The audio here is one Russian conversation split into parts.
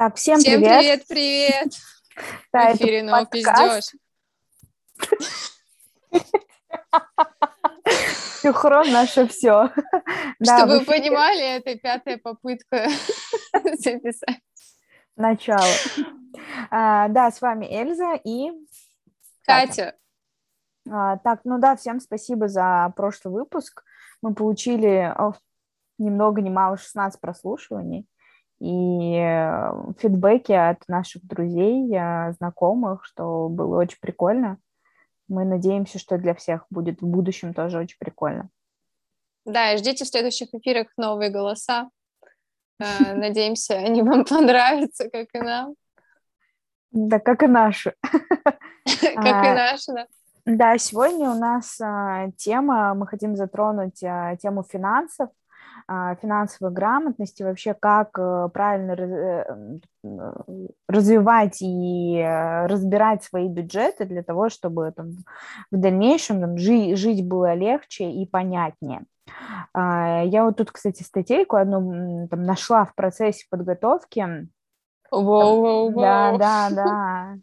Так, всем, Всем привет. привет, привет. Да, В эфире ну пиздеж. Синхрон наше все. Чтобы вы понимали, это пятая попытка записать. Начало. А, Да, с вами Эльза и... Катя, А, Так, ну да, всем спасибо за прошлый выпуск. Мы получили о, ни много ни мало 16 прослушиваний и э, фидбэки от наших друзей, э, знакомых, что было очень прикольно. Мы надеемся, что для всех будет в будущем тоже очень прикольно. да, и ждите в следующих эфирах новые голоса. Э, Надеемся, они вам понравятся, как и нам, Да, как и наши. как и А, наши. да. Да, сегодня у нас а, тема, мы хотим затронуть а, тему финансов, финансовой грамотности, вообще как э, правильно э, м, развивать и э, разбирать свои бюджеты для того, чтобы там, в дальнейшем там, жи- жить было легче и понятнее. А, Я вот тут, кстати, статейку одну там нашла в процессе подготовки. Воу-воу-воу. Да, да, да.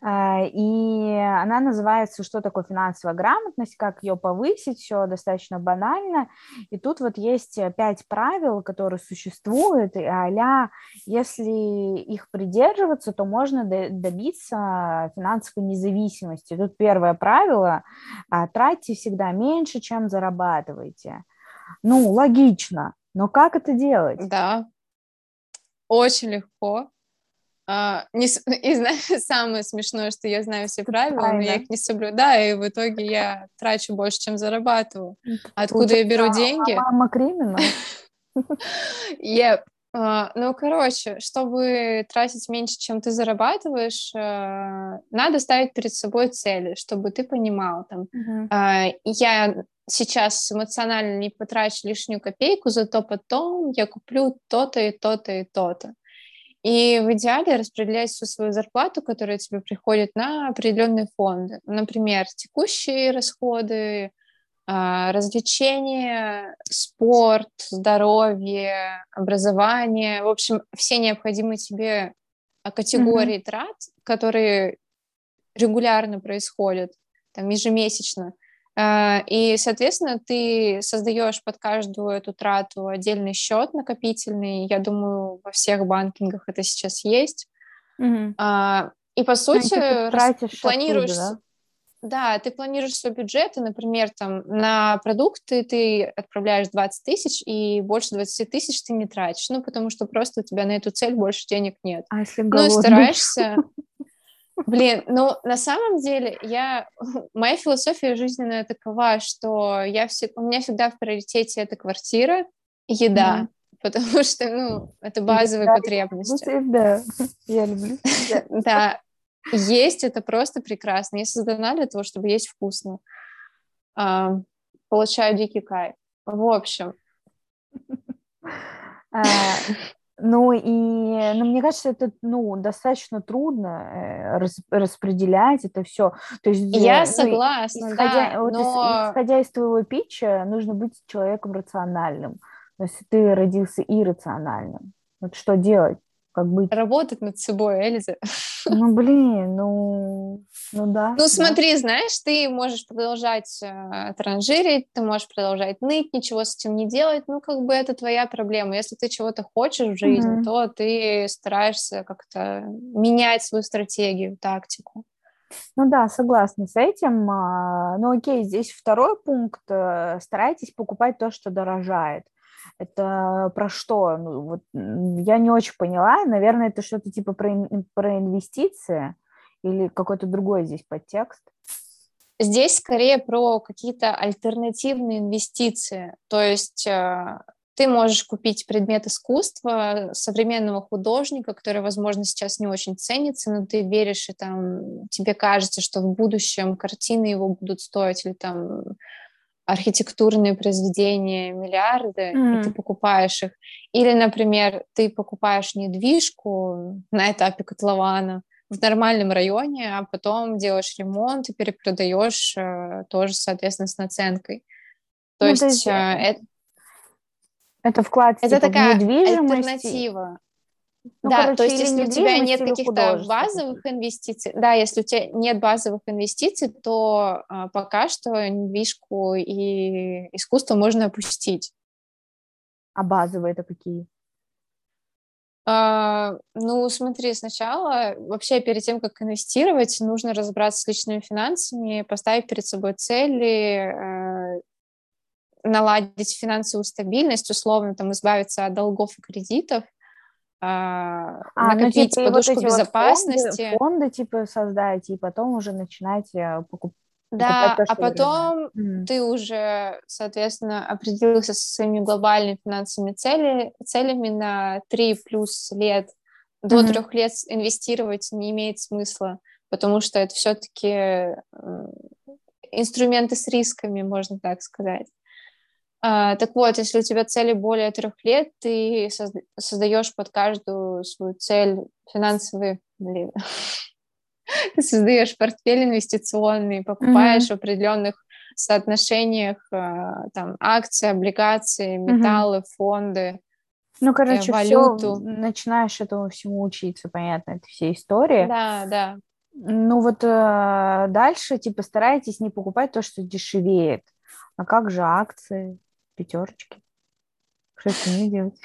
А, И она называется «Что такое финансовая грамотность?», как ее повысить, все достаточно банально. И тут вот есть э, пять правил, которые существуют, а если их придерживаться, то можно до- добиться финансовой независимости. Тут первое правило а, – тратьте всегда меньше, чем зарабатываете. Ну, логично, но как это делать? Да, очень легко. А, не И знаешь, самое смешное, что я знаю все правила, но я их не соблюдаю, и в итоге я трачу больше, чем зарабатываю. Откуда я беру Получается, деньги? Мама криминал. Yep. А, Ну, короче, чтобы тратить меньше, чем ты зарабатываешь, э, надо ставить перед собой цели, чтобы ты понимал, там, а, я сейчас эмоционально не потрачу лишнюю копейку, зато потом я куплю то-то и то-то и то-то. И в идеале распределять всю свою зарплату, которая тебе приходит, на определенные фонды. Например, текущие расходы, а, развлечения, спорт, здоровье, образование. В общем, все необходимые тебе а, категории трат, которые регулярно происходят, там, ежемесячно. А, И, соответственно, ты создаешь под каждую эту трату отдельный счет накопительный. Я думаю, во всех банкингах это сейчас есть. А, И, по Ну, сути, типа, рас- планируешь... оттуда, с- Да, ты планируешь свой бюджет, и, например, там на продукты ты отправляешь 20 тысяч, и больше 20 тысяч ты не тратишь, ну, потому что просто у тебя на эту цель больше денег нет. А если Ну, и голодный? стараешься... Блин, ну, на самом деле, я... Моя философия жизненная такова, что я все... у меня всегда в приоритете это квартира еда, Мгм. потому что, ну, это базовые Да, потребности. Да, я люблю. Да, есть это просто прекрасно. Я создана для того, чтобы есть вкусно. А, Получаю дикий кайф. В общем, А, Ну и, ну, мне кажется, это, ну, достаточно трудно э, рас- распределять это все. То есть, э, я ну, и- согласна, исходя, да, вот из- но исходя из твоего питча, нужно быть человеком рациональным. То есть ты родился иррациональным. Вот что делать? Как быть? работать над собой, Эльза. Ну, блин, ну, ну да. Ну, да. смотри, знаешь, ты можешь продолжать э, транжирить, ты можешь продолжать ныть, ничего с этим не делать, ну, как бы это твоя проблема. Если ты чего-то хочешь в жизни, Мгм. то ты стараешься как-то менять свою стратегию, тактику. Ну да, согласна с этим. А, Ну окей, здесь второй пункт. э, Старайтесь покупать то, что дорожает. Это про что? Ну, вот, я не очень поняла. Наверное, это что-то типа про, про инвестиции или какой-то другой здесь подтекст. Здесь скорее про какие-то альтернативные инвестиции. То есть э, ты можешь купить предмет искусства современного художника, который, возможно, сейчас не очень ценится, но ты веришь, и там тебе кажется, что в будущем картины его будут стоить, или там архитектурные произведения миллиарды, и ты покупаешь их. Или, например, ты покупаешь недвижку на этапе котлована, в нормальном районе, а потом делаешь ремонт и перепродаешь э, тоже, соответственно, с наценкой. То Ну, есть то есть, э, э, это, Это вклад это типа, в такая недвижимость. и- альтернатива. Ну, да, короче, то есть если у тебя нет каких-то базовых инвестиций, да, если у тебя нет базовых инвестиций, то а, пока что недвижку и искусство можно опустить. А базовые это какие? А, ну, смотри, сначала вообще перед тем, как инвестировать, нужно разобраться с личными финансами, поставить перед собой цели, э, наладить финансовую стабильность, условно там избавиться от долгов и кредитов, а, а, ну, накопить ну, типа, подушку вот безопасности. Вот фонды, фонды типа создать и потом уже начинать э, покуп... Да, то, а потом mm. ты уже, соответственно, определился со своими глобальными финансовыми цели, целями на 3 плюс лет. До mm-hmm. трех лет инвестировать не имеет смысла, потому что это все-таки инструменты с рисками, можно так сказать. А, так вот, если у тебя цели более трех лет, ты создаешь под каждую свою цель финансовый, блин, ты создаешь портфель инвестиционный, покупаешь mm-hmm. в определенных соотношениях а, там акции, облигации, металлы, mm-hmm. фонды. Ну, э, короче, валюту. Все, начинаешь этому всему учиться, понятно, это все истории. Да, да. Ну вот э, дальше, типа, старайтесь не покупать то, что дешевеет. А как же акции? Пятерочки. Что с ними делать?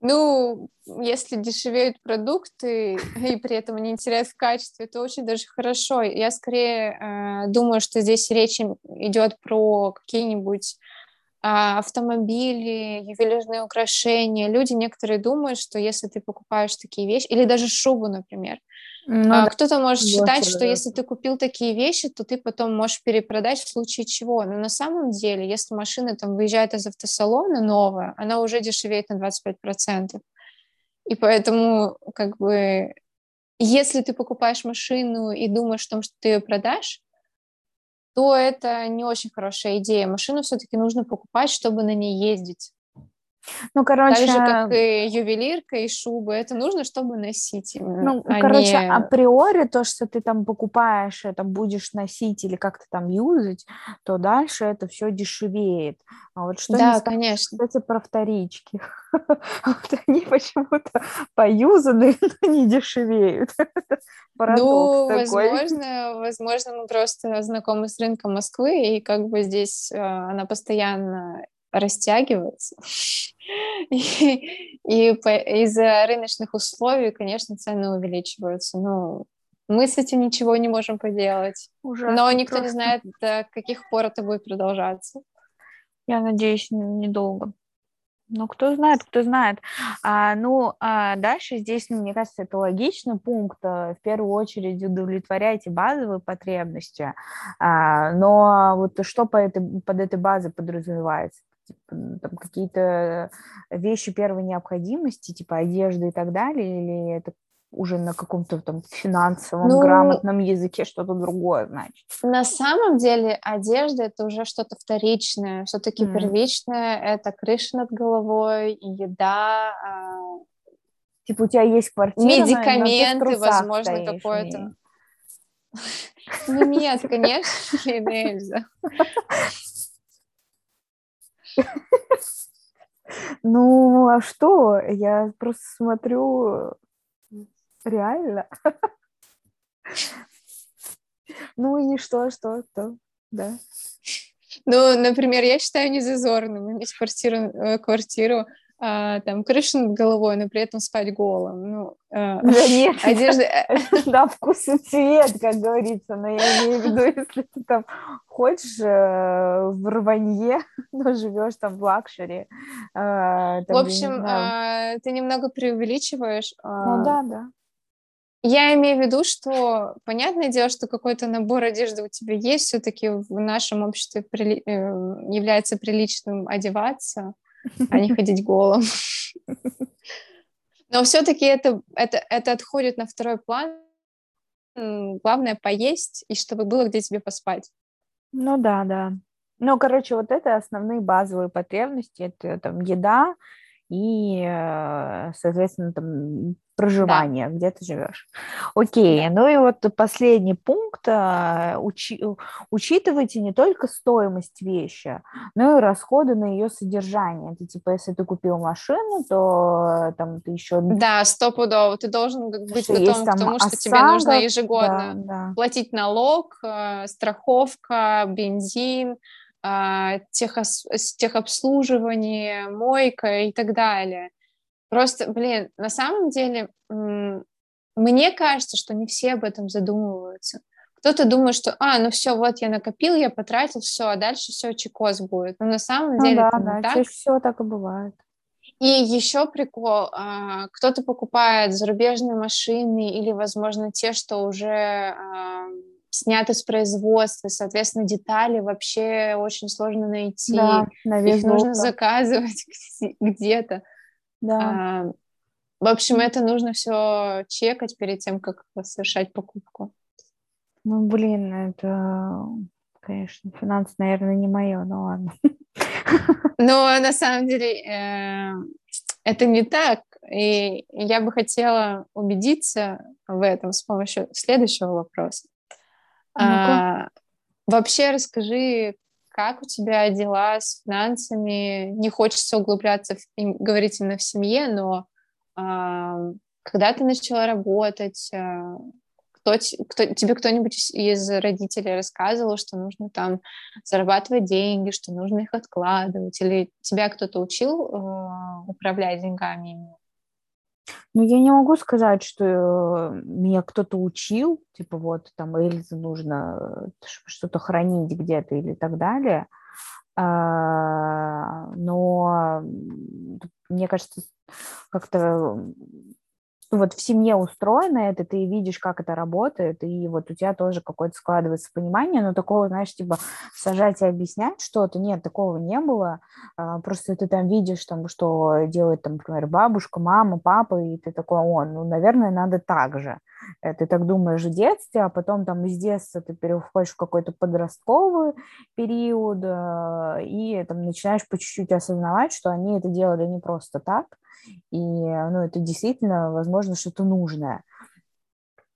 Ну, если дешевеют продукты и при этом они теряют в качестве, то очень даже хорошо. Я скорее э, думаю, что здесь речь идет про какие-нибудь э, автомобили, ювелирные украшения. Люди некоторые думают, что если ты покупаешь такие вещи, или даже шубу, например, ну, а, да. Кто-то может считать, что да. если ты купил такие вещи, то ты потом можешь перепродать в случае чего. Но на самом деле, если машина там выезжает из автосалона новая, она уже дешевеет на 25%. И поэтому, как бы, если ты покупаешь машину и думаешь о том, что ты ее продашь, то это не очень хорошая идея. Машину все-таки нужно покупать, чтобы на ней ездить. Ну, короче... Так же, как и ювелирка, и шубы. Это нужно, чтобы носить именно. Ну, а короче, не... априори то, что ты там покупаешь, это будешь носить или как-то там юзать, то дальше это все дешевеет. А вот что да, конечно. кстати, про вторички. Вот они почему-то поюзаны, но не дешевеют. Ну, возможно, возможно, мы просто знакомы с рынком Москвы, и как бы здесь э, она постоянно растягивается. И, и из-за рыночных условий, конечно, цены увеличиваются. Ну, мы с этим ничего не можем поделать. Ужасно Но никто просто. не знает, до каких пор это будет продолжаться. Я надеюсь, недолго. Ну, кто знает, кто знает. А, ну, а дальше здесь, ну, мне кажется, это логичный пункт. Э, в первую очередь удовлетворяйте базовые потребности. А, но вот что по этой, под этой базой подразумевается? Типа, там какие-то вещи первой необходимости, типа одежда и так далее, или это уже на каком-то там финансовом, ну, грамотном языке что-то другое, значит. На самом деле одежда это уже что-то вторичное, все-таки mm. первичное это крыша над головой, еда, а... типа у тебя есть квартира, медикаменты, возможно, какое-то. Ну нет, конечно, нельзя. Ну, а что? Я просто смотрю реально. Ну и что, что, что, да. Ну, например, я считаю незазорным иметь квартиру, э, квартиру а, там, крышу над головой, но при этом спать голым. Ну, а, да нет, одежда... Да, вкус и цвет, как говорится, но я имею в виду, если ты там хочешь э, в рванье, но живешь там в luxury. Э, в общем, э, ты немного преувеличиваешь. Ну да, да. Я имею в виду, что понятное дело, что какой-то набор одежды у тебя есть, все-таки в нашем обществе при... является приличным одеваться а не ходить голым. Но все-таки это, это, это отходит на второй план. Главное поесть, и чтобы было где тебе поспать. Ну да, да. Ну, короче, вот это основные базовые потребности. Это там еда, и, э, соответственно, там проживания, да. где ты живешь. Окей, да. ну и вот последний пункт. А, учи, учитывайте не только стоимость вещи, но и расходы на ее содержание. Это типа, если ты купил машину, то там ты еще... Да, стопудово. Ты должен быть готов к тому, что тебе нужно ежегодно да, да. платить налог, э, страховка, бензин, техос, техобслуживание, мойка и так далее. Просто, блин, на самом деле, мне кажется, что не все об этом задумываются. Кто-то думает, что, а, ну все, вот я накопил, я потратил, все, а дальше все чекос будет. Но на самом ну, деле да, это да, не так. чаще всего так и бывает. И еще прикол, а, кто-то покупает зарубежные машины или, возможно, те, что уже сняты с производства, соответственно, детали вообще очень сложно найти. Да, Их нужно заказывать где-то. Да. А, в общем, это нужно все чекать перед тем, как совершать покупку. Ну, блин, это, конечно, финансы, наверное, не мое, но ладно. Но на самом деле э, это не так. И я бы хотела убедиться в этом с помощью следующего вопроса. А, вообще расскажи, как у тебя дела с финансами? Не хочется углубляться, в, говорить именно в семье, но а, когда ты начала работать, а, кто, кто, тебе кто-нибудь из родителей рассказывал, что нужно там зарабатывать деньги, что нужно их откладывать, или тебя кто-то учил э, управлять деньгами ну, я не могу сказать, что э, меня кто-то учил, типа вот там Эльзе нужно э, что-то хранить где-то или так далее. А, но мне кажется, как-то ну, вот в семье устроено это, ты видишь, как это работает, и вот у тебя тоже какое-то складывается понимание, но такого, знаешь, типа сажать и объяснять что-то, нет, такого не было, а, просто ты там видишь, там, что делает, там, например, бабушка, мама, папа, и ты такой, о, ну, наверное, надо так же. Э, ты так думаешь в детстве, а потом там из детства ты переходишь в какой-то подростковый период, э, и там начинаешь по чуть-чуть осознавать, что они это делали не просто так, и ну, это действительно, возможно, что-то нужное.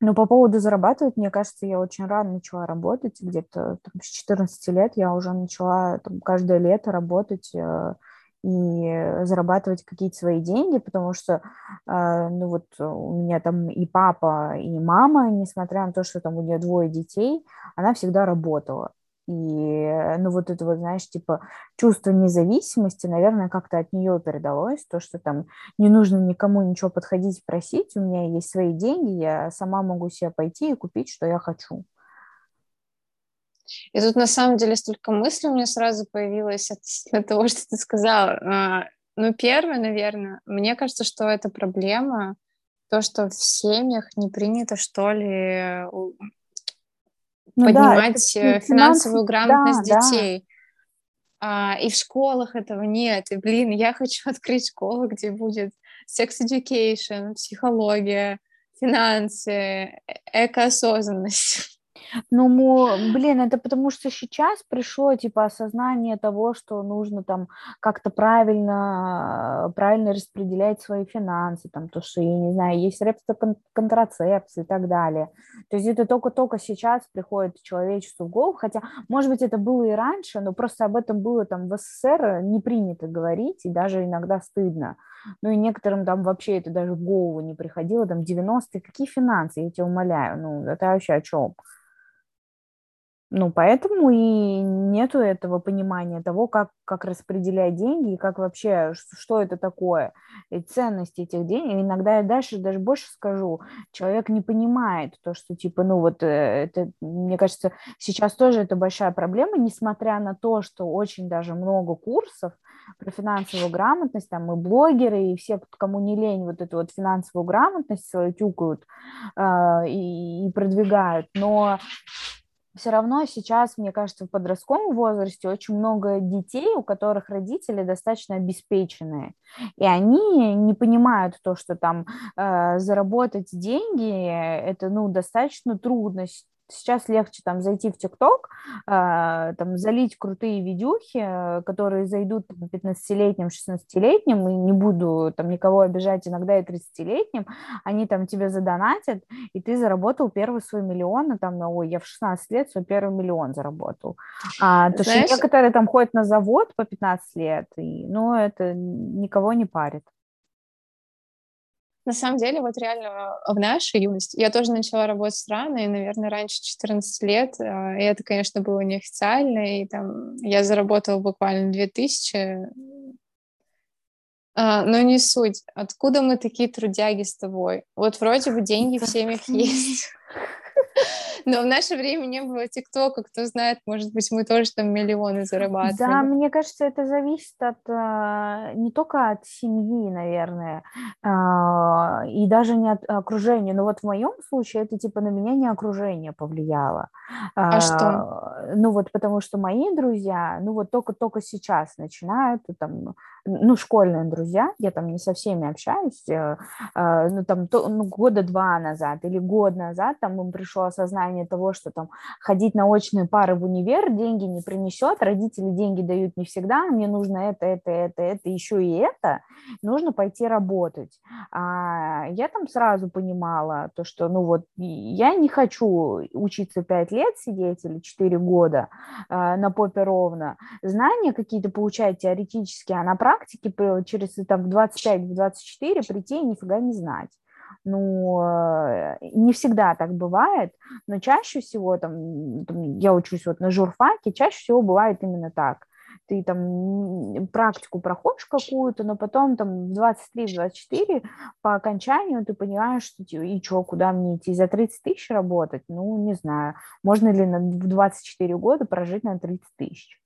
Но по поводу зарабатывать, мне кажется, я очень рано начала работать, где-то там, с 14 лет я уже начала там, каждое лето работать э, и зарабатывать какие-то свои деньги, потому что, э, ну вот у меня там и папа, и мама, несмотря на то, что там у нее двое детей, она всегда работала. И, ну, вот это вот, знаешь, типа, чувство независимости, наверное, как-то от нее передалось, то, что там не нужно никому ничего подходить, просить, у меня есть свои деньги, я сама могу себе пойти и купить, что я хочу. И тут, на самом деле, столько мыслей у меня сразу появилось от того, что ты сказала. А, ну, первое, наверное, мне кажется, что это проблема, то, что в семьях не принято, что ли, ну, поднимать да, это, финансовую грамотность да, детей. Да. А, и в школах этого нет. И, блин, я хочу открыть школу, где будет секс-education, психология, финансы, э, экоосознанность. Ну, блин, это потому что сейчас пришло, типа, осознание того, что нужно там как-то правильно, правильно распределять свои финансы, там, то, что, я не знаю, есть средства контрацепции и так далее. То есть это только-только сейчас приходит человечеству в голову, хотя, может быть, это было и раньше, но просто об этом было там в СССР не принято говорить, и даже иногда стыдно. Ну и некоторым там вообще это даже в голову не приходило, там 90-е, какие финансы, я тебя умоляю, ну это вообще о чем? Ну, поэтому и нету этого понимания того, как, как распределять деньги и как вообще, что это такое, и ценность этих денег. Иногда я дальше даже больше скажу, человек не понимает то, что типа, ну вот, э, это, мне кажется, сейчас тоже это большая проблема, несмотря на то, что очень даже много курсов про финансовую грамотность, там и блогеры, и все, кому не лень, вот эту вот финансовую грамотность свою тюкают э, и, и продвигают, но все равно сейчас, мне кажется, в подростковом возрасте очень много детей, у которых родители достаточно обеспеченные, и они не понимают то, что там э, заработать деньги это ну достаточно трудно сейчас легче там зайти в ТикТок, э, там залить крутые видюхи, которые зайдут 15-летним, 16-летним, и не буду там никого обижать, иногда и 30-летним, они там тебе задонатят, и ты заработал первый свой миллион, и там, ну, ой, я в 16 лет свой первый миллион заработал. А, то, Знаешь... что некоторые там ходят на завод по 15 лет, и, ну, это никого не парит. На самом деле, вот реально в нашей юности, я тоже начала работать рано, и, наверное, раньше 14 лет, а, и это, конечно, было неофициально, и там я заработала буквально 2000, а, но не суть. Откуда мы такие трудяги с тобой? Вот вроде бы деньги в семьях есть. Но в наше время не было ТикТока, кто знает, может быть, мы тоже там миллионы зарабатывали. Да, мне кажется, это зависит от а, не только от семьи, наверное, а, и даже не от окружения. Но вот в моем случае это типа на меня не окружение повлияло. А, а что? Ну вот потому что мои друзья, ну вот только-только сейчас начинают там ну, школьные друзья, я там не со всеми общаюсь, э, э, ну, там, то, ну, года два назад или год назад там им пришло осознание того, что там ходить на очные пары в универ деньги не принесет, родители деньги дают не всегда, мне нужно это, это, это, это, еще и это, нужно пойти работать. А я там сразу понимала то, что, ну, вот, я не хочу учиться пять лет сидеть или четыре года э, на попе ровно, знания какие-то получать теоретические, а на практике практике через там, в 25-24 прийти и нифига не знать. Ну, э, не всегда так бывает, но чаще всего, там, там я учусь вот на журфаке, чаще всего бывает именно так. Ты там практику проходишь какую-то, но потом там в 23-24 по окончанию ты понимаешь, что и что, куда мне идти, за 30 тысяч работать? Ну, не знаю, можно ли в 24 года прожить на 30 тысяч.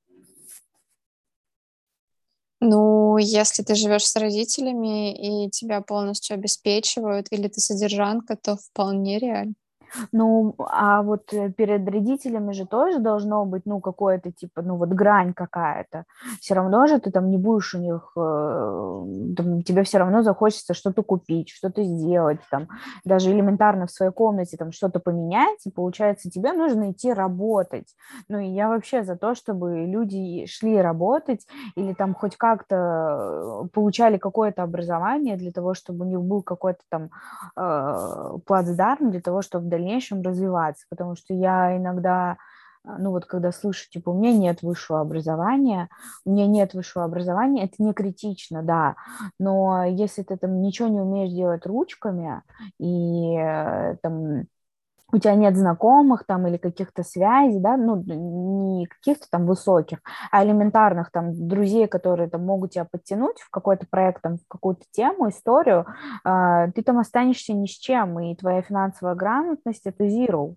Ну, если ты живешь с родителями и тебя полностью обеспечивают, или ты содержанка, то вполне реально. Ну, а вот э, перед родителями же тоже должно быть, ну, какое-то, типа, ну, вот грань какая-то. Все равно же ты там не будешь у них, э, там, тебе все равно захочется что-то купить, что-то сделать, там, даже элементарно в своей комнате там что-то поменять, и получается, тебе нужно идти работать. Ну, и я вообще за то, чтобы люди шли работать или там хоть как-то получали какое-то образование для того, чтобы у них был какой-то там э, плацдарм для того, чтобы дальнейшем развиваться, потому что я иногда, а, ну вот когда слышу, типа, у меня нет высшего образования, у меня нет высшего образования, это не критично, да, но если ты там ничего не умеешь делать ручками и э, там у тебя нет знакомых там или каких-то связей, да, ну, не каких-то там высоких, а элементарных там друзей, которые там могут тебя подтянуть в какой-то проект, там, в какую-то тему, историю, э, ты там останешься ни с чем, и твоя финансовая грамотность – это zero.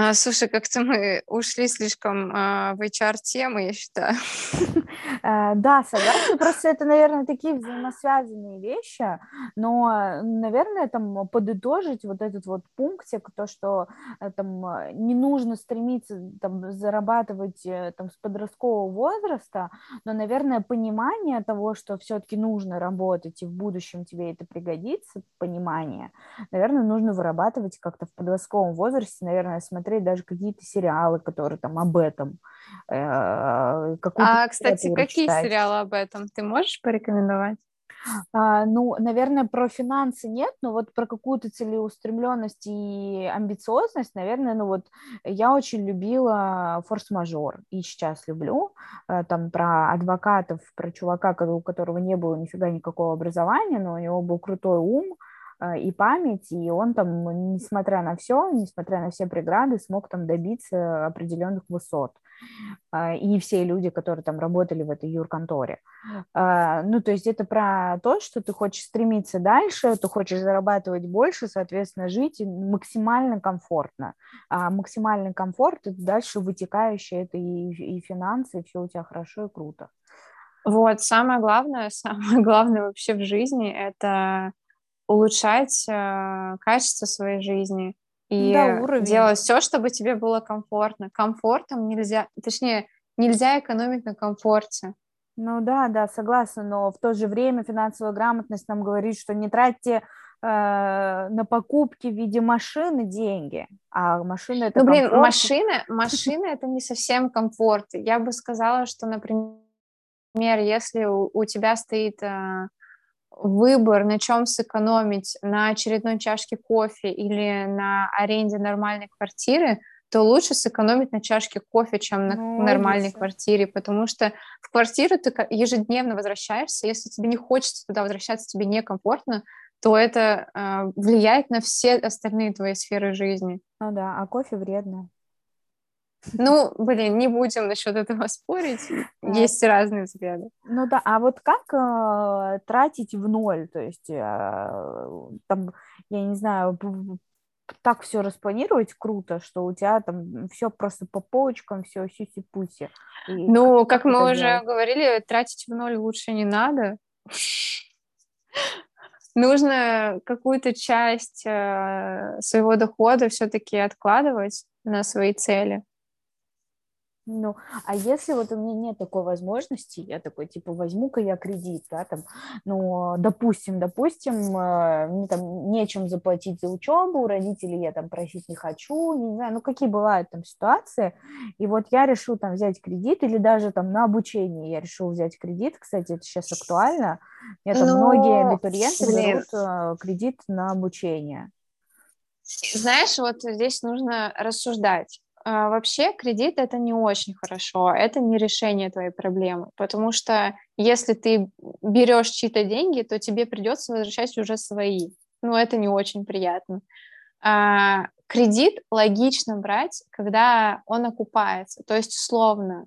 А, слушай, как-то мы ушли слишком а, в HR-темы, я считаю. Э, да, согласна. Просто это, наверное, такие взаимосвязанные вещи, но, наверное, там подытожить вот этот вот пунктик, то, что э, там не нужно стремиться там зарабатывать э, там с подросткового возраста, но, наверное, понимание того, что все-таки нужно работать и в будущем тебе это пригодится, понимание, наверное, нужно вырабатывать как-то в подростковом возрасте, наверное, смотреть смотреть даже какие-то сериалы, которые там об этом. Э, а, кстати, какие читать. сериалы об этом? Ты можешь порекомендовать? А, ну, наверное, про финансы нет, но вот про какую-то целеустремленность и амбициозность, наверное, ну вот я очень любила форс-мажор и сейчас люблю. Э, там про адвокатов, про чувака, у которого не было нифига никакого образования, но у него был крутой ум, и память, и он там, несмотря на все, несмотря на все преграды, смог там добиться определенных высот. А, и все люди, которые там работали в этой юрконторе. А, ну, то есть это про то, что ты хочешь стремиться дальше, ты хочешь зарабатывать больше, соответственно, жить максимально комфортно. А максимальный комфорт – это дальше вытекающее, это и, и финансы, и все у тебя хорошо и круто. Вот, самое главное, самое главное вообще в жизни – это улучшать э, качество своей жизни и да, делать все, чтобы тебе было комфортно. Комфортом нельзя, точнее, нельзя экономить на комфорте. Ну да, да, согласна, но в то же время финансовая грамотность нам говорит, что не тратьте на покупки в виде машины деньги, а машина это Ну, блин, комфорт. машина, машина это не совсем комфорт. Я бы сказала, что, например, если у, у тебя стоит э, выбор, на чем сэкономить, на очередной чашке кофе или на аренде нормальной квартиры, то лучше сэкономить на чашке кофе, чем на Ну, нормальной логично. квартире, потому что в квартиру ты ежедневно возвращаешься, если тебе не хочется туда возвращаться, тебе некомфортно, то это э, влияет на все остальные твои сферы жизни. Ну да, а кофе вредно. Ну, блин, не будем насчет этого спорить, есть разные взгляды. Ну да, а вот как э, тратить в ноль? То есть э, там, я не знаю, так все распланировать круто, что у тебя там все просто по полочкам, все сюси-пуси. Ну, как это мы уже делать? говорили, тратить в ноль лучше не надо. Нужно какую-то часть э, своего дохода все-таки откладывать на свои цели. Ну, а если вот у меня нет такой возможности, я такой, типа, возьму-ка я кредит, да, там, ну, допустим, допустим, э, мне там нечем заплатить за учебу, родителей я там просить не хочу, не знаю, ну, какие бывают там ситуации, и вот я решу там взять кредит, или даже там на обучение я решила взять кредит, кстати, это сейчас актуально, там Ну, многие абитуриенты блин. берут э, кредит на обучение. Знаешь, вот здесь нужно рассуждать. А, Вообще кредит это не очень хорошо, это не решение твоей проблемы, потому что если ты берешь чьи-то деньги, то тебе придется возвращать уже свои. Ну, это не очень приятно. А, Кредит логично брать, когда он окупается. То есть, условно,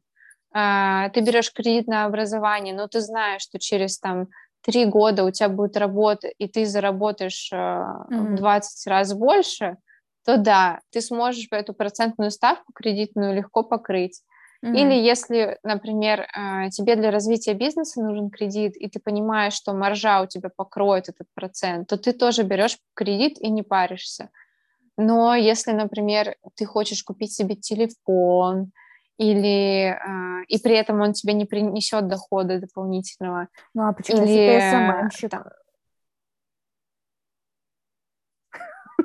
а, ты берешь кредит на образование, но ты знаешь, что через там три года у тебя будет работа, и ты заработаешь а, в Мгм. 20 раз больше, то да, ты сможешь эту процентную ставку кредитную легко покрыть. Или если, например, а, тебе для развития бизнеса нужен кредит, и ты понимаешь, что маржа у тебя покроет этот процент, то ты тоже берешь кредит и не паришься. Но если, например, ты хочешь купить себе телефон, или а, и при этом он тебе не принесет дохода дополнительного, Ну, а почему, если или ты СММщик? там,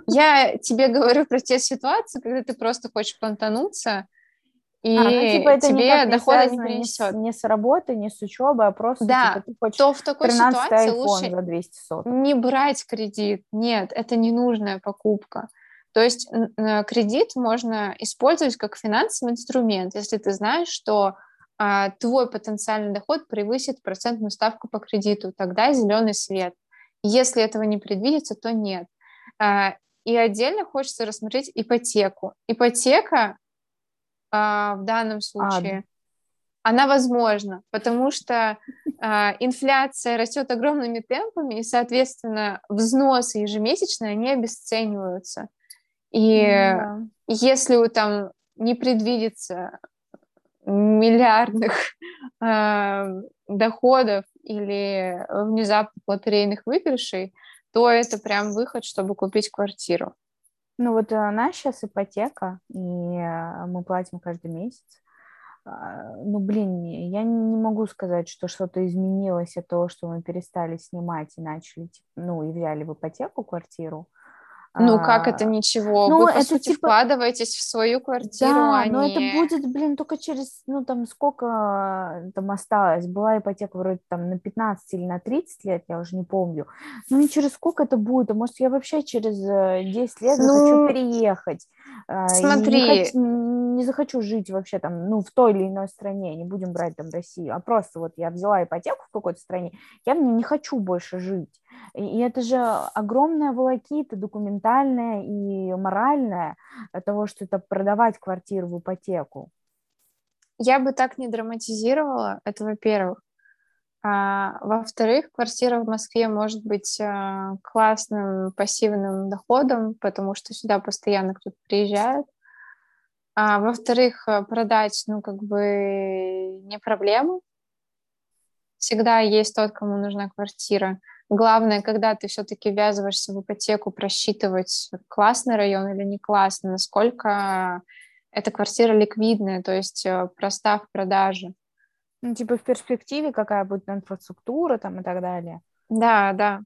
Я тебе говорю про те ситуации, когда ты просто хочешь понтануться, и А, ну, типа, это тебе не дохода не связано ни с, принесет. ни с работы, ни с учебой, а просто Да, типа, ты хочешь То в такой 13 ситуации лучше за 200 соток. не брать кредит. Нет, это ненужная покупка. То есть кредит можно использовать как финансовый инструмент, если ты знаешь, что а, твой потенциальный доход превысит процентную ставку по кредиту, тогда зеленый свет. Если этого не предвидится, то нет. А, и отдельно хочется рассмотреть ипотеку. Ипотека а, в данном случае, она возможна, потому что а, инфляция растет огромными темпами, и, соответственно, взносы ежемесячные, они обесцениваются. И Ну да. если там не предвидится миллиардных а, доходов или внезапных лотерейных выигрышей, то это прям выход, чтобы купить квартиру. Ну вот у нас сейчас ипотека, и э, мы платим каждый месяц. А, Ну, блин, я не могу сказать, что что-то изменилось от того, что мы перестали снимать и начали, ну, и взяли в ипотеку квартиру. Ну, как это А, ничего? ну, Вы, по это сути, типа- вкладываетесь в свою квартиру, Да, а но это не- будет, блин, только через, ну, там, сколько э, там осталось? Была ипотека вроде там на 15 или на 30 лет, я уже не помню. Ну, и через сколько это будет? А может, я вообще через э, 10 лет захочу Ну, переехать. И смотри. Не, хоч- не захочу жить вообще там, ну, в той или иной стране, не будем брать там Россию, а просто вот я взяла ипотеку в какой-то стране, я в ней не хочу больше жить. И, и это же огромная волокита документальная и моральная от того, что это продавать квартиру в ипотеку. Я бы так не драматизировала, это во-первых. А, во-вторых, квартира в Москве может быть а, классным пассивным доходом, потому что сюда постоянно кто-то приезжает. А, во-вторых, а, продать, ну, как бы не проблема. Всегда есть тот, кому нужна квартира. Главное, когда ты все-таки ввязываешься в ипотеку, просчитывать классный район или не классный, насколько эта квартира ликвидная, то есть э, проста в продаже. Ну, типа в перспективе какая будет инфраструктура там и так далее. Да, да.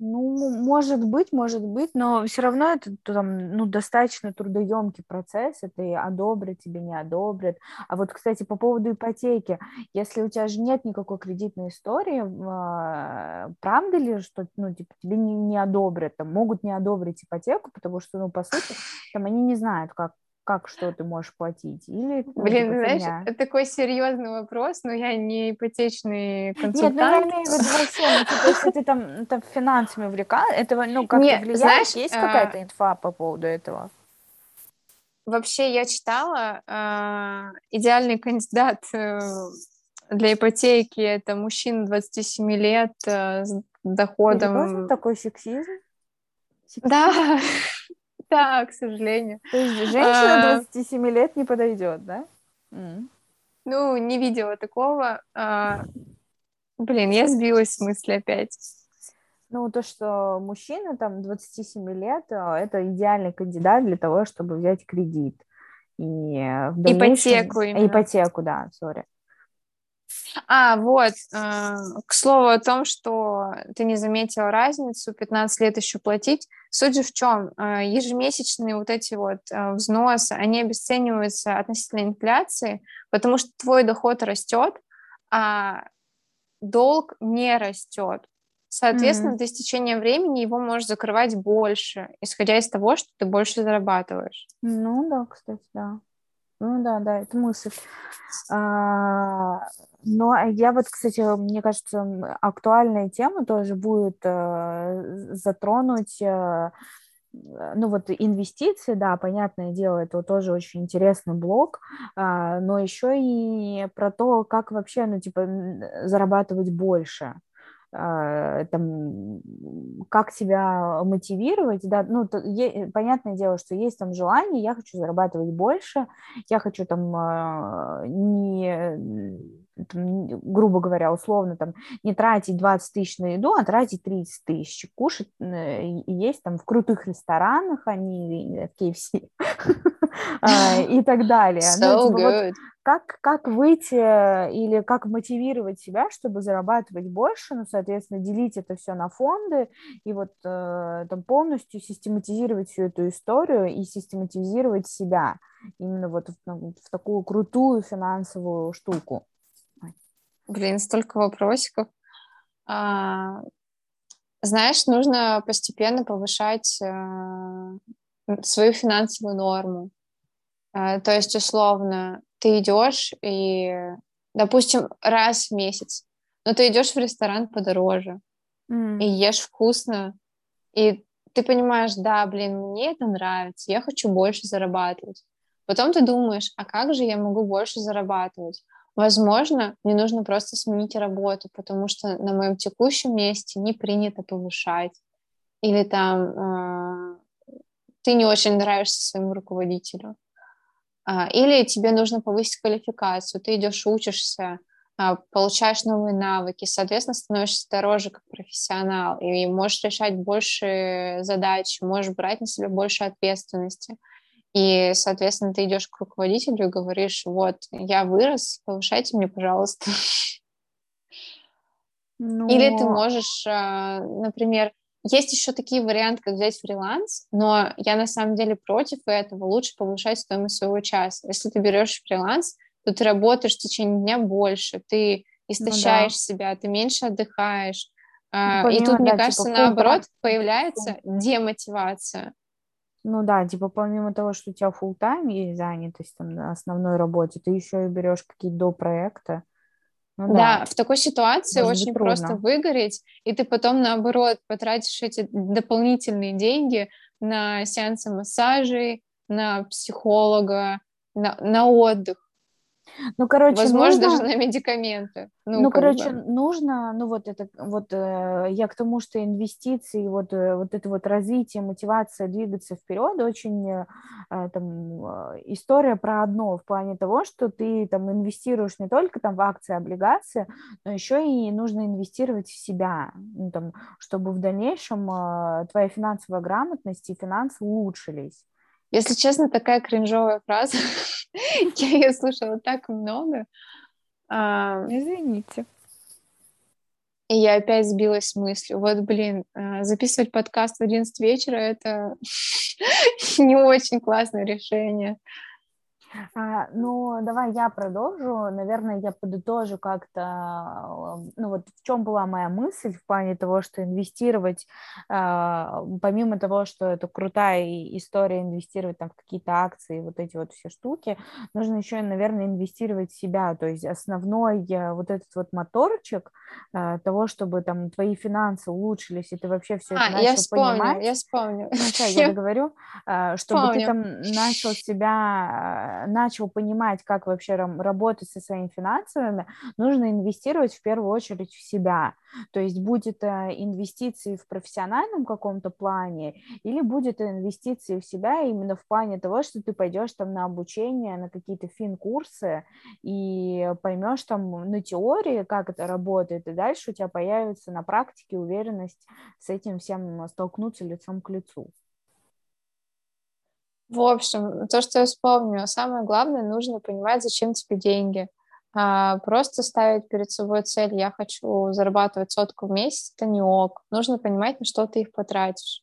Ну, может быть, может быть, но все равно это там, ну, достаточно трудоемкий процесс, это и одобрят тебе, не одобрят. А вот, кстати, по поводу ипотеки, если у тебя же нет никакой кредитной истории, а, правда ли, что, ну, типа, тебе не, не одобрят, там, могут не одобрить ипотеку, потому что, ну, по сути, там, они не знают, как как что ты можешь платить? Или, Блин, знаешь, фигня? это такой серьезный вопрос, но я не ипотечный консультант. Нет, ну я имею в виду типа, если ты там, там финансами увлекаешь, этого, ну, как-то Нет, влияет? Знаешь, Есть а... какая-то инфа по поводу этого? Вообще, я читала, э, идеальный кандидат э, для ипотеки — это мужчина 27 лет э, с доходом... Это такой сексизм? сексизм? Да, да, к сожалению. То есть женщина 27 а. лет не подойдет, да? Ну, не видела такого. А, блин, я сбилась в мысли опять. Ну, то, что мужчина там 27 лет, а, это идеальный кандидат для того, чтобы взять кредит. И в дальнейшем... Ипотеку именно. Ипотеку, да, сори. А, вот, э, к слову о том, что ты не заметила разницу, 15 лет еще платить. Суть же в чем? Э, ежемесячные вот эти вот э, взносы, они обесцениваются относительно инфляции, потому что твой доход растет, а долг не растет. Соответственно, mm-hmm. до истечения времени его можешь закрывать больше, исходя из того, что ты больше зарабатываешь. Ну да, кстати, да. Ну да, да, это мысль. А, но я вот, кстати, мне кажется, актуальная тема тоже будет э, затронуть, э, ну вот инвестиции, да, понятное дело, это тоже очень интересный блок, а, но еще и про то, как вообще, ну типа, зарабатывать больше. А, там, как себя мотивировать, да, ну, то, е, понятное дело, что есть там желание, я хочу зарабатывать больше, я хочу там а, не, там, грубо говоря, условно, там, не тратить 20 тысяч на еду, а тратить 30 тысяч, кушать э, есть там в крутых ресторанах, они в KFC а, и так далее. So ну, типа, good как, как выйти э, или как мотивировать себя, чтобы зарабатывать больше, ну, соответственно, делить это все на фонды и вот э, там полностью систематизировать всю эту историю и систематизировать себя именно вот в, ну, в такую крутую финансовую штуку. Блин, столько вопросиков. А, знаешь, нужно постепенно повышать а, свою финансовую норму. А, то есть, условно, ты идешь и, допустим, раз в месяц, но ты идешь в ресторан подороже mm. и ешь вкусно, и ты понимаешь, да, блин, мне это нравится, я хочу больше зарабатывать. Потом ты думаешь, а как же я могу больше зарабатывать? Возможно, мне нужно просто сменить работу, потому что на моем текущем месте не принято повышать. Или там э, ты не очень нравишься своему руководителю. А, или тебе нужно повысить квалификацию, ты идешь, учишься, а, получаешь новые навыки, соответственно, становишься дороже как профессионал и можешь решать больше задач, можешь брать на себя больше ответственности. И, соответственно, ты идешь к руководителю и говоришь, вот, я вырос, повышайте мне, пожалуйста. Но... Или ты можешь, а, например, есть еще такие варианты, как взять фриланс, но я на самом деле против этого. Лучше повышать стоимость своего часа. Если ты берешь фриланс, то ты работаешь в течение дня больше, ты истощаешь ну, да. себя, ты меньше отдыхаешь. Ну, помимо, и тут, да, мне типа, кажется, типа, наоборот, появляется демотивация. Ну да, типа помимо того, что у тебя full тайм есть занятость там, на основной работе, ты еще и берешь какие-то до проекта, ну, да. да, в такой ситуации Может очень просто выгореть, и ты потом, наоборот, потратишь эти дополнительные деньги на сеансы массажей, на психолога, на, на отдых. Ну, короче, возможно, нужно... даже на медикаменты. Ну, ну короче, бы. нужно, ну вот это, вот э, я к тому, что инвестиции, вот, э, вот это вот развитие, мотивация двигаться вперед, очень э, там э, история про одно в плане того, что ты там инвестируешь не только там в акции, облигации, но еще и нужно инвестировать в себя, ну, там, чтобы в дальнейшем э, твоя финансовая грамотность и финансы улучшились. Если честно, такая кринжовая фраза. Я ее слушала так много. Извините. И я опять сбилась с мыслью. Вот, блин, э, записывать подкаст в 11 вечера — это не очень классное решение. А, ну, давай я продолжу. Наверное, я подытожу как-то, ну вот в чем была моя мысль в плане того, что инвестировать, а, помимо того, что это крутая история инвестировать там в какие-то акции, вот эти вот все штуки, нужно еще, наверное, инвестировать в себя. То есть основной э, вот этот вот моторчик а, того, чтобы там твои финансы улучшились, и ты вообще все а, это начал я вспомню, понимать. Я вспомню, я вспомню. я договорю, чтобы Помню. ты там начал себя начал понимать, как вообще работать со своими финансами, нужно инвестировать в первую очередь в себя. То есть будет это инвестиции в профессиональном каком-то плане или будет инвестиции в себя именно в плане того, что ты пойдешь там на обучение, на какие-то фин-курсы и поймешь там на теории, как это работает, и дальше у тебя появится на практике уверенность с этим всем столкнуться лицом к лицу. В общем, то, что я вспомню, самое главное, нужно понимать, зачем тебе деньги. А, просто ставить перед собой цель, я хочу зарабатывать сотку в месяц, это не ок. Нужно понимать, на что ты их потратишь.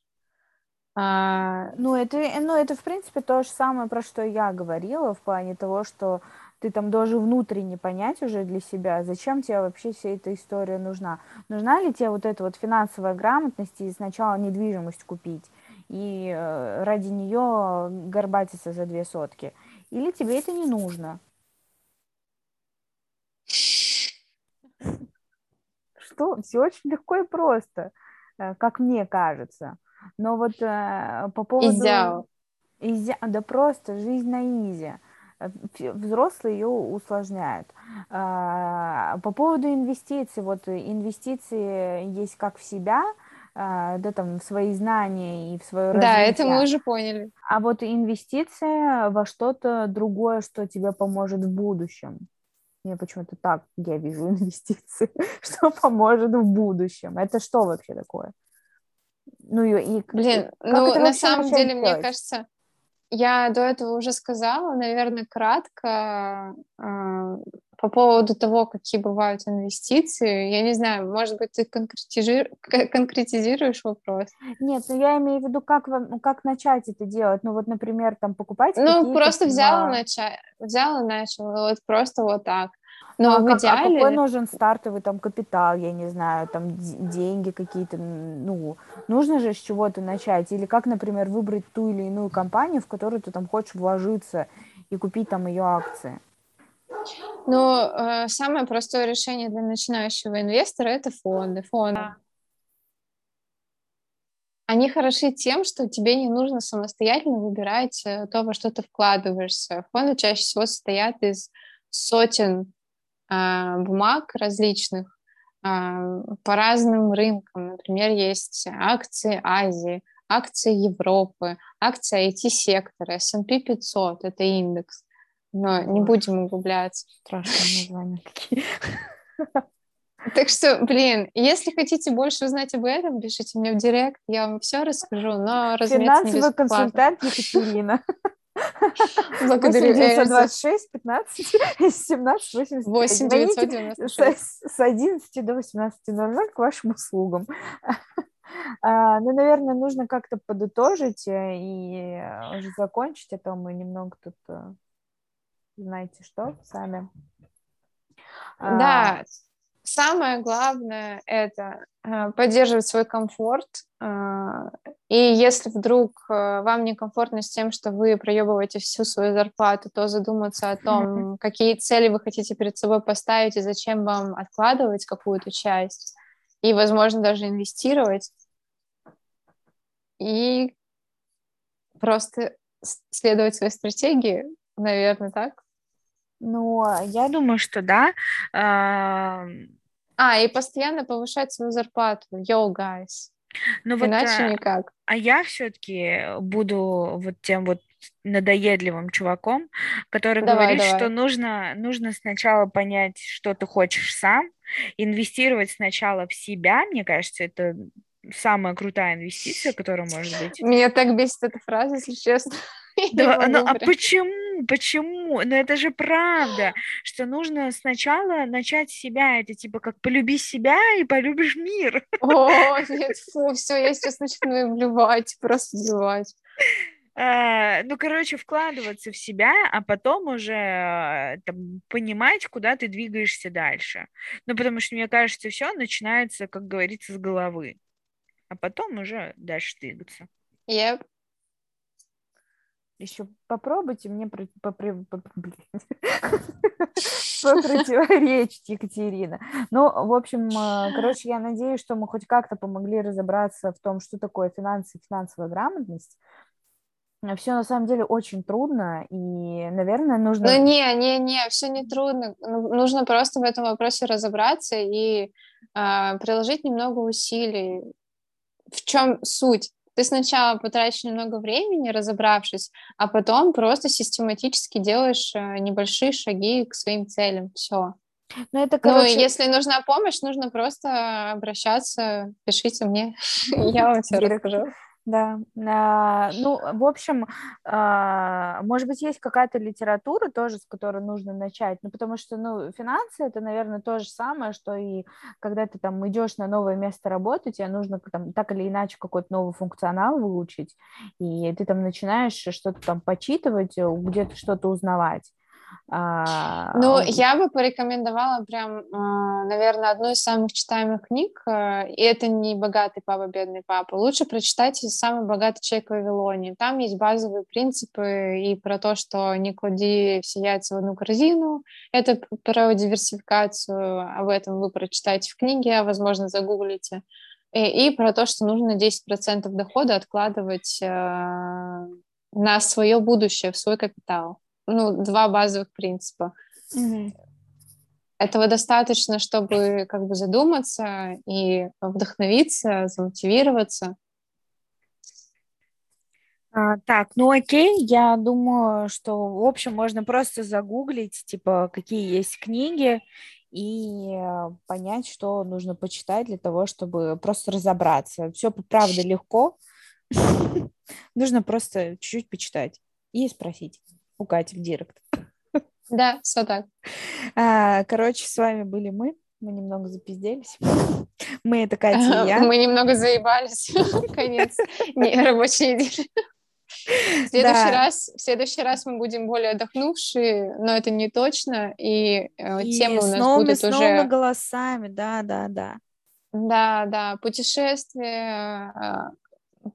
А... Ну, это, ну, это, в принципе, то же самое, про что я говорила, в плане того, что ты там должен внутренне понять уже для себя, зачем тебе вообще вся эта история нужна. Нужна ли тебе вот эта вот финансовая грамотность и сначала недвижимость купить? И э, ради нее горбатиться за две сотки. Или тебе это не нужно? Что? Все очень легко и просто, э, как мне кажется. Но вот э, по поводу... Изя... Да просто жизнь на изи. Взрослые ее усложняют. А, по поводу инвестиций, вот инвестиции есть как в себя – а, да, там, в свои знания и в свое развитие. Да, это мы уже поняли. А вот инвестиция во что-то другое, что тебе поможет в будущем. Мне почему-то так я вижу инвестиции, что поможет в будущем. Это что вообще такое? Ну и, и Блин, ну на самом деле, делать? мне кажется, я до этого уже сказала, наверное, кратко. А, по поводу того, какие бывают инвестиции, я не знаю, может быть, ты конкретизируешь, конкретизируешь вопрос? Нет, ну я имею в виду, как, вам, как начать это делать. Ну вот, например, там покупать Ну, просто взял, и начал, взял и начал, вот просто вот так. Но а, в как, идеале... а какой нужен стартовый там капитал, я не знаю, там деньги какие-то, ну, нужно же с чего-то начать. Или как, например, выбрать ту или иную компанию, в которую ты там хочешь вложиться и купить там ее акции. Ну, э, самое простое решение для начинающего инвестора это фонды. Фонды. Да. Они хороши тем, что тебе не нужно самостоятельно выбирать э, то, во что ты вкладываешься. Фонды чаще всего состоят из сотен э, бумаг различных э, по разным рынкам. Например, есть акции Азии, акции Европы, акции IT-сектора, S&P 500, это индекс но не будем углубляться. Страшные названия какие. Так что, блин, если хотите больше узнать об этом, пишите мне в директ, я вам все расскажу, но Финансовый консультант Екатерина. Благодарю. 926 15 17 85. 8 996. С 11 до 18.00 к вашим услугам. А, ну, наверное, нужно как-то подытожить э, и э, уже закончить, а то мы немного тут э, знаете что, сами. Да, а... самое главное это э, поддерживать свой комфорт. Э, и если вдруг э, вам некомфортно с тем, что вы проебываете всю свою зарплату, то задуматься о том, какие цели вы хотите перед собой поставить и зачем вам откладывать какую-то часть, и, возможно, даже инвестировать. И просто следовать своей стратегии, наверное, так. Ну, я думаю, что да. А, и постоянно повышать свою зарплату. Йоу, guys. Ну, Иначе вот, никак. А я все-таки буду вот тем вот надоедливым чуваком, который давай, говорит, давай. что нужно, нужно сначала понять, что ты хочешь сам, инвестировать сначала в себя, мне кажется, это самая крутая инвестиция, которая может быть. Меня так бесит эта фраза, если честно. Да, ну, а почему? Почему? Но это же правда, что нужно сначала начать с себя, это типа как полюби себя и полюбишь мир. О, нет, фу, все, я сейчас начну блевать, просто блевать. А, ну, короче, вкладываться в себя, а потом уже а, там, понимать, куда ты двигаешься дальше. Ну, потому что, мне кажется, все начинается, как говорится, с головы, а потом уже дальше двигаться. Yep. Еще попробуйте мне про... противоречить, Екатерина. Ну, в общем, а, короче, я надеюсь, что мы хоть как-то помогли разобраться в том, что такое финансы и финансовая грамотность. Все на самом деле очень трудно, и, наверное, нужно... Ну, не, не, не, все не трудно. Ну, нужно просто в этом вопросе разобраться и э, приложить немного усилий. В чем суть? Ты сначала потратишь немного времени, разобравшись, а потом просто систематически делаешь э, небольшие шаги к своим целям. Все. Ну, это, короче... ну, если нужна помощь, нужно просто обращаться, пишите мне, я вам все расскажу. Да, а, ну, в общем, а, может быть, есть какая-то литература тоже, с которой нужно начать, ну, потому что, ну, финансы это, наверное, то же самое, что и когда ты там идешь на новое место работы, тебе нужно там так или иначе какой-то новый функционал выучить, и ты там начинаешь что-то там почитывать, где-то что-то узнавать. А, ну, я бы порекомендовала прям, а, наверное, одну из самых читаемых книг, э, и это не «Богатый папа, бедный папа». Лучше прочитайте «Самый богатый человек в Вавилоне». Там есть базовые принципы и про то, что не клади все яйца в одну корзину. Это про диверсификацию, об этом вы прочитаете в книге, а, возможно, загуглите. И, и про то, что нужно 10% дохода откладывать э, на свое будущее, в свой капитал ну, два базовых принципа. Mm-hmm. Этого достаточно, чтобы как бы задуматься и вдохновиться, замотивироваться. А, так, ну окей, я думаю, что, в общем, можно просто загуглить, типа, какие есть книги, и э, понять, что нужно почитать для того, чтобы просто разобраться. Все, правда, легко. Нужно просто чуть-чуть почитать и спросить у Кати в директ. Да, все так. А, короче, с вами были мы. Мы немного запизделись. Мы это Катя и я. Мы немного заебались. Конец рабочей недели. В следующий, да. раз, в следующий раз мы будем более отдохнувшие, но это не точно, и, э, и темы у нас новыми, будут с уже... голосами, да, да, да. Да, да, путешествия, э,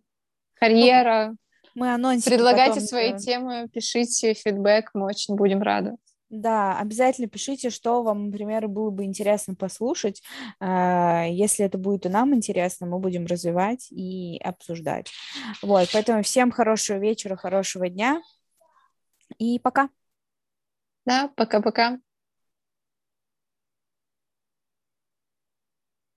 карьера, мы анонсим. Предлагайте потом... свои темы, пишите фидбэк, мы очень будем рады. Да, обязательно пишите, что вам, например, было бы интересно послушать. А, если это будет и нам интересно, мы будем развивать и обсуждать. Вот, поэтому всем хорошего вечера, хорошего дня и пока. Да, пока-пока.